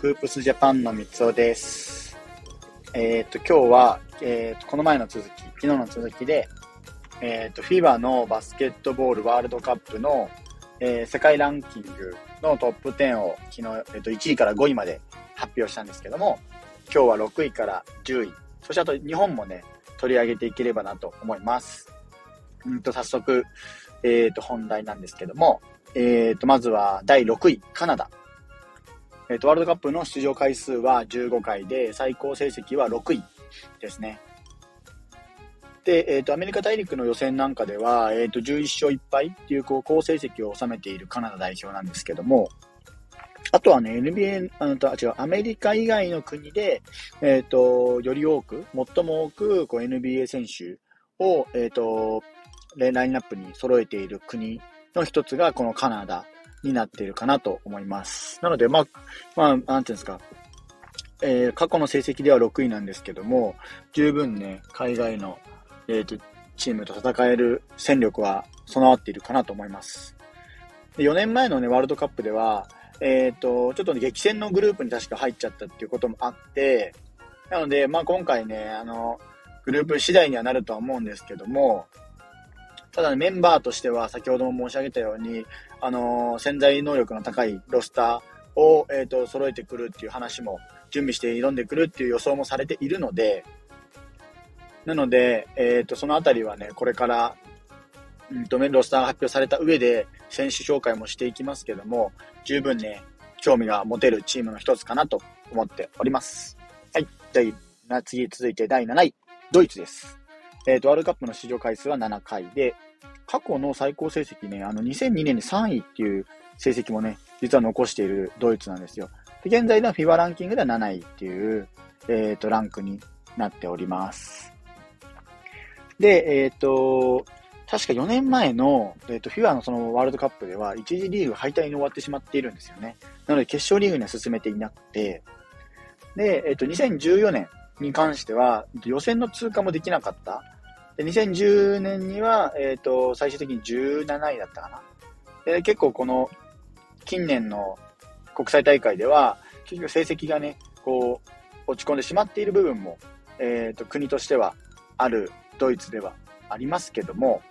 フープスジャパンの三つおです。えっ、ー、と、今日は、えっ、ー、と、この前の続き、昨日の続きで、えっ、ー、と、FIBA のバスケットボールワールドカップの、えー、世界ランキングのトップ10を昨日、えっ、と、1位から5位まで発表したんですけども、今日は6位から10位、そしてあと日本もね、取り上げていければなと思います。うんと、早速、えっ、と、本題なんですけども、えっ、と、まずは第6位、カナダ。えっ、ー、と、ワールドカップの出場回数は15回で、最高成績は6位ですね。で、えっ、ー、と、アメリカ大陸の予選なんかでは、えっ、ー、と、11勝1敗っていう、こう、好成績を収めているカナダ代表なんですけども、あとはね、NBA、あの、違う、アメリカ以外の国で、えっ、と、より多く、最も多く、こう、NBA 選手を、えっ、と、ラインナップに揃えている国の一つが、このカナダになっているかなと思います。なので、まあ、まあ、なんていうんですか、えー、過去の成績では6位なんですけども、十分ね、海外の、えーと、チームと戦える戦力は備わっているかなと思います。4年前のね、ワールドカップでは、えっ、ー、と、ちょっと、ね、激戦のグループに確か入っちゃったっていうこともあって、なので、まあ今回ね、あの、グループ次第にはなるとは思うんですけども、ただ、ね、メンバーとしては先ほども申し上げたように、あのー、潜在能力の高いロスターを、えっ、ー、と、揃えてくるっていう話も準備して挑んでくるっていう予想もされているので、なので、えっ、ー、と、そのあたりはね、これから、うんと、ロスターが発表された上で、選手紹介もしていきますけども、十分ね、興味が持てるチームの一つかなと思っております。はい。第、次、続いて第7位、ドイツです。えっ、ー、と、ワールドカップの出場回数は7回で、過去の最高成績ね、あの、2002年に3位っていう成績もね、実は残しているドイツなんですよ。で現在の FIBA ランキングでは7位っていう、えっ、ー、と、ランクになっております。で、えっ、ー、と、確か4年前の、えっ、ー、と、FIBA のそのワールドカップでは、1次リーグ敗退に終わってしまっているんですよね。なので、決勝リーグには進めていなくて、で、えっ、と、2014年に関しては、予選の通過もできなかったで2010年には、えっ、ー、と、最終的に17位だったかな。で結構この近年の国際大会では、結局成績がね、こう、落ち込んでしまっている部分も、えっ、ー、と、国としてはあるドイツではありますけども、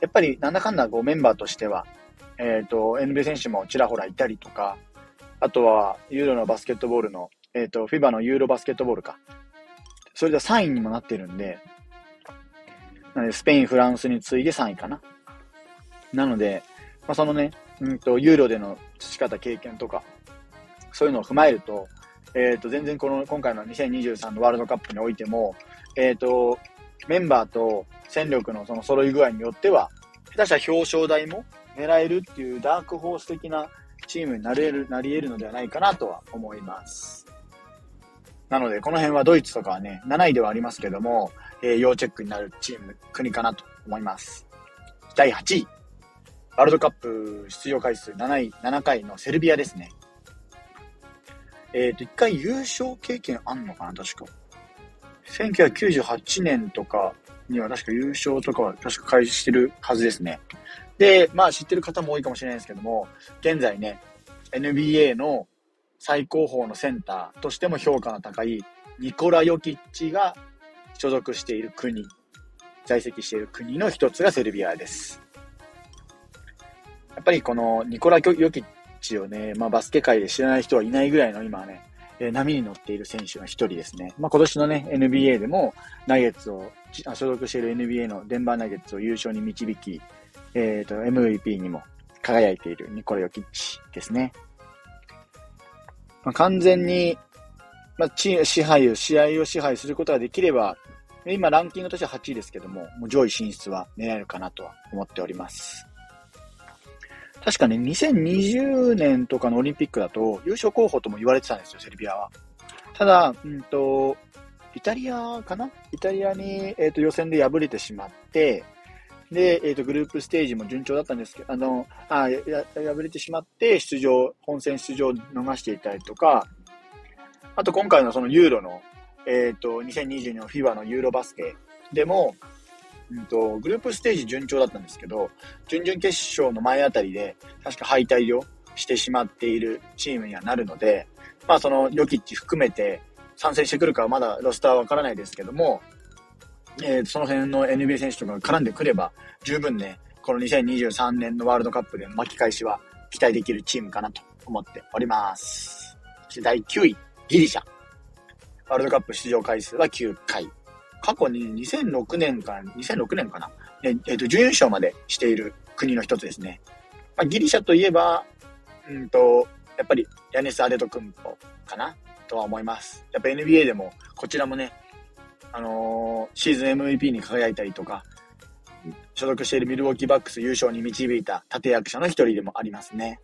やっぱりなんだかんだこうメンバーとしては、えっ、ー、と、NBA 選手もちらほらいたりとか、あとはユーロのバスケットボールの、えっ、ー、と、FIBA のユーロバスケットボールか。それでは3位にもなってるんで、なので、スペイン、フランスに次いで3位かな。なので、まあ、そのね、うんと、ユーロでの培った経験とか、そういうのを踏まえると、えっ、ー、と、全然この、今回の2023のワールドカップにおいても、えっ、ー、と、メンバーと戦力のその揃い具合によっては、下手したら表彰台も狙えるっていうダークホース的なチームになれる、なり得るのではないかなとは思います。なので、この辺はドイツとかはね、7位ではありますけども、えー、要チェックになるチーム、国かなと思います。第8位。ワールドカップ出場回数7位、7回のセルビアですね。えっ、ー、と、1回優勝経験あんのかな確か。1998年とかには確か優勝とかは確か開始してるはずですね。で、まあ知ってる方も多いかもしれないですけども、現在ね、NBA の最高峰のセンターとしても評価の高いニコラ・ヨキッチが所属している国、在籍している国の一つがセルビアです。やっぱりこのニコラ・ヨキッチをね、まあ、バスケ界で知らない人はいないぐらいの今はね、え波に乗っている選手の一人ですね。まあ、今年のね、NBA でもナゲッツを、所属している NBA のデンバーナゲッツを優勝に導き、えっ、ー、と、MVP にも輝いているニコラ・ヨキッチですね。まあ、完全にまあ、支配を、試合を支配することができれば、今ランキングとしては8位ですけども、もう上位進出は狙えるかなとは思っております。確かね、2020年とかのオリンピックだと優勝候補とも言われてたんですよ、セルビアは。ただ、うんと、イタリアかな？イタリアに、えーと、予選で敗れてしまって、で、えっ、ー、と、グループステージも順調だったんですけど、あの、あや、敗れてしまって、出場、本戦出場を逃していたりとか、あと今回のそのユーロの、えっ、ー、と、2022の FIBA のユーロバスケでも、うんと、グループステージ順調だったんですけど、準々決勝の前あたりで、確か敗退をしてしまっているチームにはなるので、まあそのヨキッチ含めて参戦してくるかはまだロスターはわからないですけども、えー、その辺の NBA 選手とかが絡んでくれば、十分ね、この2023年のワールドカップで巻き返しは期待できるチームかなと思っております。そして第9位、ギリシャ。ワールドカップ出場回数は9回。過去に2006年か、2006年かな。えっ、ー、と、準優勝までしている国の一つですね。まあ、ギリシャといえば、うんと、やっぱりヤネス・アデト・クンポかなとは思います。やっぱ NBA でも、こちらもね、あのー、シーズン MVP に輝いたりとか、所属しているミルウォーキーバックス優勝に導いた立役者の一人でもありますね。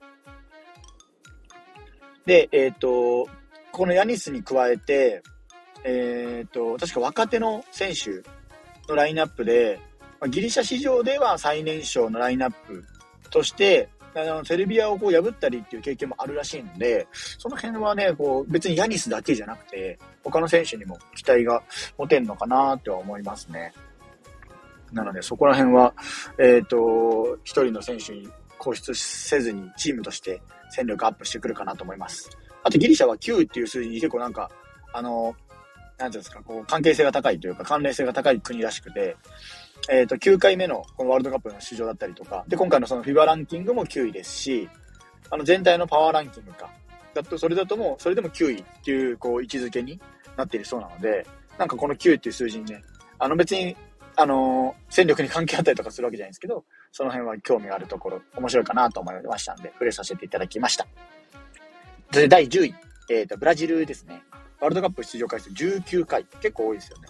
で、えっ、ー、と、このヤニスに加えて、えっ、ー、と、確か若手の選手のラインナップで、ギリシャ市場では最年少のラインナップとして、あのセルビアをこう破ったりっていう経験もあるらしいので、その辺はね、こう別にヤニスだけじゃなくて、他の選手にも期待が持てるのかなって思いますね。なので、そこら辺は、えっ、ー、と、一人の選手に固執せずにチームとして戦力アップしてくるかなと思います。あとギリシャは9っていう数字に結構なんか、あの、なんていうんですか、こう関係性が高いというか関連性が高い国らしくて、えっ、ー、と、9回目のこのワールドカップの出場だったりとか、で、今回のその FIBA ランキングも9位ですし、あの、全体のパワーランキングか、だと、それだともう、それでも9位っていう、こう、位置づけになっているそうなので、なんかこの9っていう数字にね、あの別に、あの、戦力に関係あったりとかするわけじゃないんですけど、その辺は興味があるところ、面白いかなと思いましたんで、触れさせていただきました。で、第10位、えっ、ー、と、ブラジルですね。ワールドカップ出場回数19回。結構多いですよね。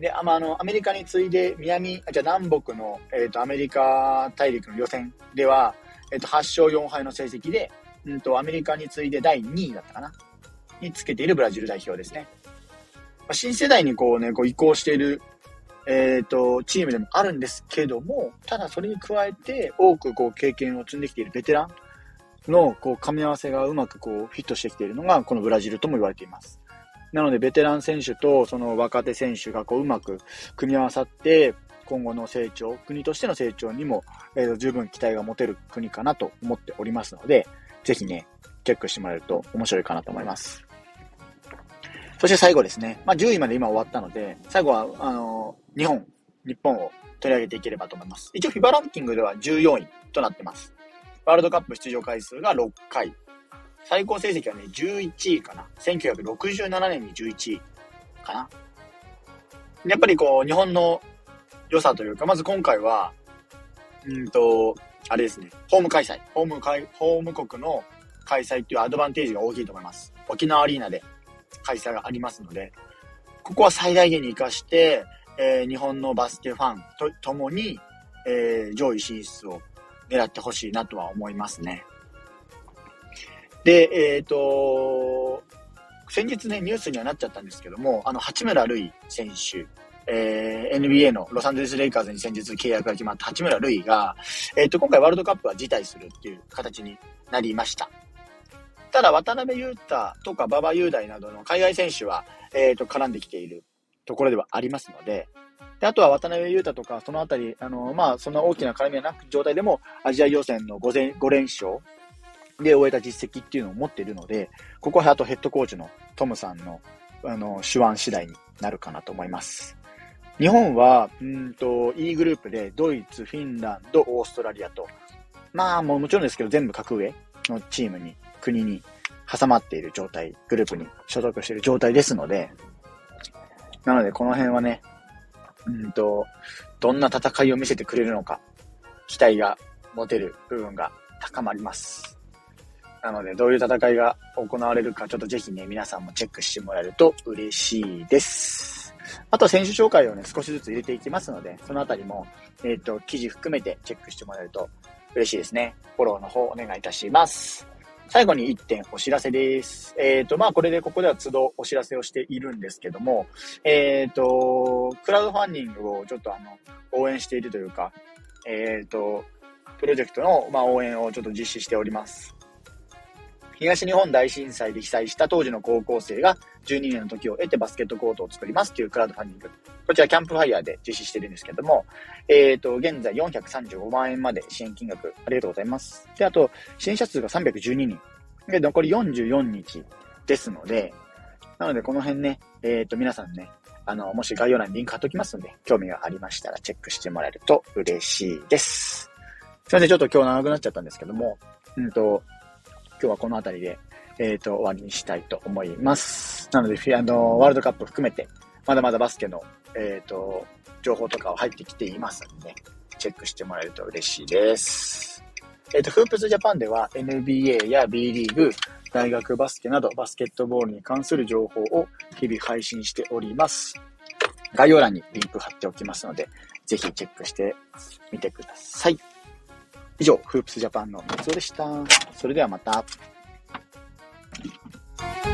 で、あまあ、の、アメリカに次いで、南、あじゃ南北の、え、ー、と、アメリカ大陸の予選では、えっ、ー、と、8勝4敗の成績で、うんと、アメリカに次いで第2位だったかなにつけているブラジル代表ですね。まあ、新世代にこうね、こう移行している、えっ、ー、と、チームでもあるんですけども、ただそれに加えて、多くこう経験を積んできているベテランの、こう、噛み合わせがうまくこう、フィットしてきているのが、このブラジルとも言われています。なので、ベテラン選手とその若手選手がこううまく組み合わさって、今後の成長、国としての成長にも、えー、十分期待が持てる国かなと思っておりますので、ぜひね、チェックしてもらえると面白いかなと思います。そして最後ですね。まあ、10位まで今終わったので、最後は、あのー、日本、日本を取り上げていければと思います。一応 FIBA ランキングでは14位となってます。ワールドカップ出場回数が6回。最高成績はね、11位かな。1967年に11位かな。やっぱりこう、日本の良さというか、まず今回は、うんと、あれですね、ホーム開催。ホーム開、ホーム国の開催っていうアドバンテージが大きいと思います。沖縄アリーナで開催がありますので、ここは最大限に活かして、えー、日本のバスケファンとともに、えー、上位進出を狙ってほしいなとは思いますね。で、えっ、ー、と、先日ね、ニュースにはなっちゃったんですけども、あの、八村塁選手、えー、NBA のロサンゼルス・レイカーズに先日契約が決まった八村塁が、えっ、と、今回ワールドカップは辞退するっていう形になりました。ただ、渡辺裕太とか馬場雄大などの海外選手は、えっ、と、絡んできているところではありますので、であとは渡辺裕太とか、そのあたり、あの、まあ、そんな大きな絡みはなく状態でも、アジア予選の 5, 5連勝で終えた実績っていうのを持っているので、ここはあとヘッドコーチのトムさんの、あの、手腕次第になるかなと思います。日本は、うんと、E グループでドイツ、フィンランド、オーストラリアと、まあもうもちろんですけど全部格上のチームに、国に挟まっている状態、グループに所属している状態ですので、なのでこの辺はね、うんと、どんな戦いを見せてくれるのか、期待が持てる部分が高まります。なので、どういう戦いが行われるか、ちょっとぜひね、皆さんもチェックしてもらえると嬉しいです。あと、選手紹介をね、少しずつ入れていきますので、そのあたりも、えっ、ー、と、記事含めてチェックしてもらえると嬉しいですね。フォローの方お願いいたします。最後に1点お知らせです。えっ、ー、と、まあ、これでここでは都度お知らせをしているんですけども、えっ、ー、と、クラウドファンディングをちょっとあの、応援しているというか、えっ、と、プロジェクトの、まあ、応援をちょっと実施しております。東日本大震災で被災した当時の高校生が12年の時を経てバスケットコートを作りますというクラウドファンディング。こちらキャンプファイヤーで実施してるんですけども、えっ、ー、と、現在435万円まで支援金額ありがとうございます。で、あと、支援者数が312人。で、残り44日ですので、なのでこの辺ね、えっ、ー、と、皆さんね、あの、もし概要欄にリンク貼っときますので、興味がありましたらチェックしてもらえると嬉しいです。すいません、ちょっと今日長くなっちゃったんですけども、うんと、今日はこの辺りで、えっ、ー、と、終わりにしたいと思います。なので、あの、ワールドカップ含めて、まだまだバスケの、えっ、ー、と、情報とかは入ってきていますので、チェックしてもらえると嬉しいです。えっ、ー、と、フープスジャパンでは NBA や B リーグ、大学バスケなどバスケットボールに関する情報を日々配信しております。概要欄にリンク貼っておきますので、ぜひチェックしてみてください。以上、フープスジャパンの三つでした。それではまた。Thank you.